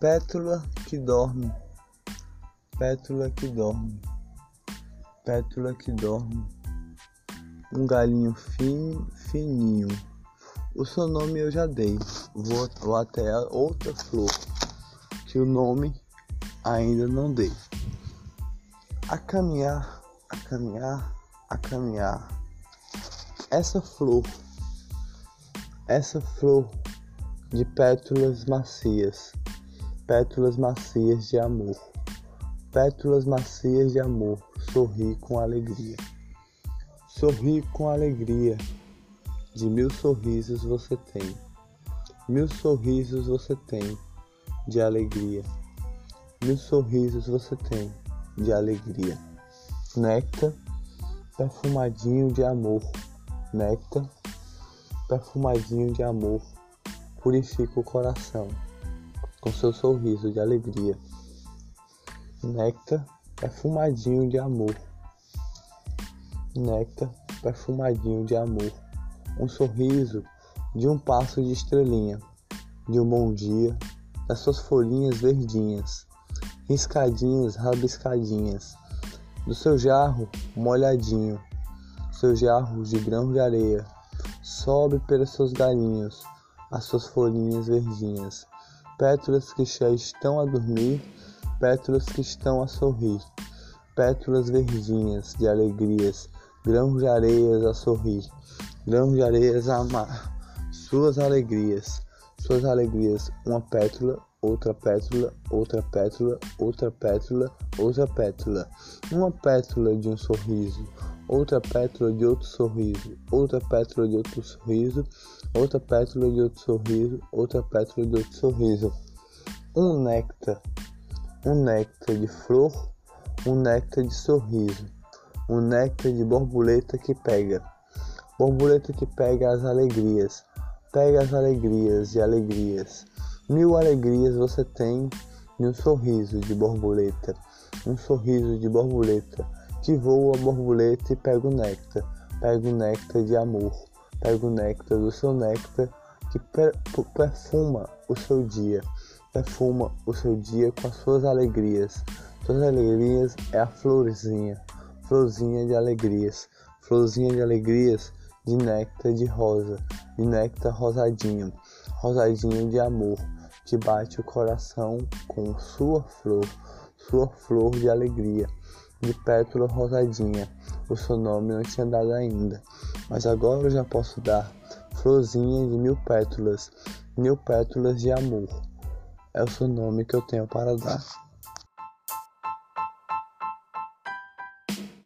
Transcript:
Pétula que dorme, pétula que dorme, pétula que dorme. Um galinho fino, fininho. O seu nome eu já dei. Vou, vou até outra flor, que o nome ainda não dei. A caminhar, a caminhar, a caminhar. Essa flor, essa flor de pétalas macias pétalas macias de amor, pétalas macias de amor, sorri com alegria. Sorri com alegria, de mil sorrisos você tem, mil sorrisos você tem de alegria, mil sorrisos você tem de alegria. Néctar perfumadinho de amor, néctar perfumadinho de amor, purifica o coração com seu sorriso de alegria. Néctar perfumadinho de amor. Néctar perfumadinho de amor. Um sorriso de um passo de estrelinha, de um bom dia, das suas folhinhas verdinhas, riscadinhas, rabiscadinhas, do seu jarro molhadinho, seu jarro de grão de areia, sobe pelos seus galinhos, as suas folhinhas verdinhas, pétalas que já estão a dormir, pétalas que estão a sorrir, pétalas verdinhas de alegrias, grãos de areias a sorrir, grãos de areias a amar, suas alegrias, suas alegrias, uma pétala, outra pétala, outra pétala, outra pétala, outra pétala, uma pétala de um sorriso, outra pétala de outro sorriso, outra pétala de outro sorriso, outra pétala de outro sorriso, outra pétala de outro sorriso. Um néctar, um néctar de flor, um néctar de sorriso, um néctar de borboleta que pega, borboleta que pega as alegrias, pega as alegrias e alegrias. Mil alegrias você tem em um sorriso de borboleta, um sorriso de borboleta. Que voa a borboleta e pega o néctar, pega o néctar de amor, pega o néctar do seu néctar que perfuma o seu dia, perfuma o seu dia com as suas alegrias. Suas alegrias é a florzinha, florzinha de alegrias, florzinha de alegrias de néctar de rosa, de néctar rosadinho, rosadinho de amor, que bate o coração com sua flor, sua flor de alegria de pétala rosadinha. O seu nome não tinha dado ainda, mas agora eu já posso dar florzinha de mil pétalas, mil pétalas de amor. É o seu nome que eu tenho para dar.